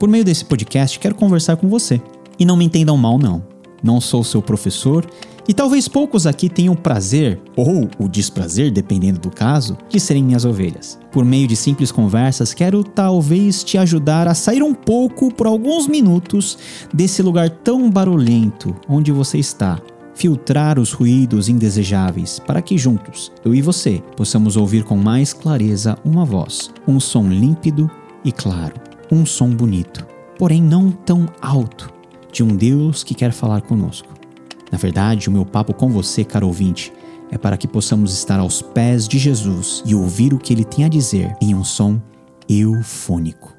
Por meio desse podcast, quero conversar com você. E não me entendam mal, não. Não sou seu professor e talvez poucos aqui tenham o prazer, ou o desprazer, dependendo do caso, de serem minhas ovelhas. Por meio de simples conversas, quero talvez te ajudar a sair um pouco por alguns minutos desse lugar tão barulhento onde você está. Filtrar os ruídos indesejáveis para que juntos, eu e você, possamos ouvir com mais clareza uma voz, um som límpido e claro, um som bonito, porém não tão alto, de um Deus que quer falar conosco. Na verdade, o meu papo com você, caro ouvinte, é para que possamos estar aos pés de Jesus e ouvir o que ele tem a dizer em um som eufônico.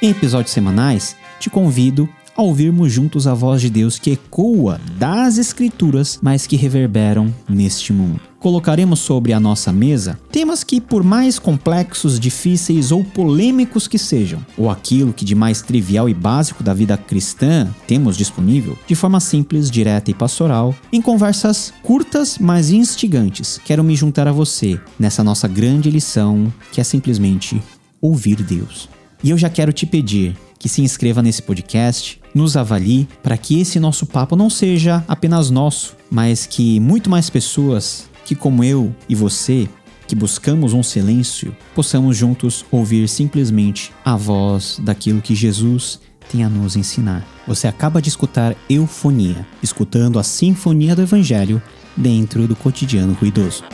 Em episódios semanais, te convido a ouvirmos juntos a voz de Deus que ecoa das Escrituras, mas que reverberam neste mundo. Colocaremos sobre a nossa mesa temas que, por mais complexos, difíceis ou polêmicos que sejam, ou aquilo que de mais trivial e básico da vida cristã temos disponível, de forma simples, direta e pastoral, em conversas curtas, mas instigantes, quero me juntar a você nessa nossa grande lição que é simplesmente ouvir Deus. E eu já quero te pedir que se inscreva nesse podcast, nos avalie para que esse nosso papo não seja apenas nosso, mas que muito mais pessoas que como eu e você que buscamos um silêncio, possamos juntos ouvir simplesmente a voz daquilo que Jesus tem a nos ensinar. Você acaba de escutar Eufonia, escutando a sinfonia do Evangelho dentro do cotidiano ruidoso.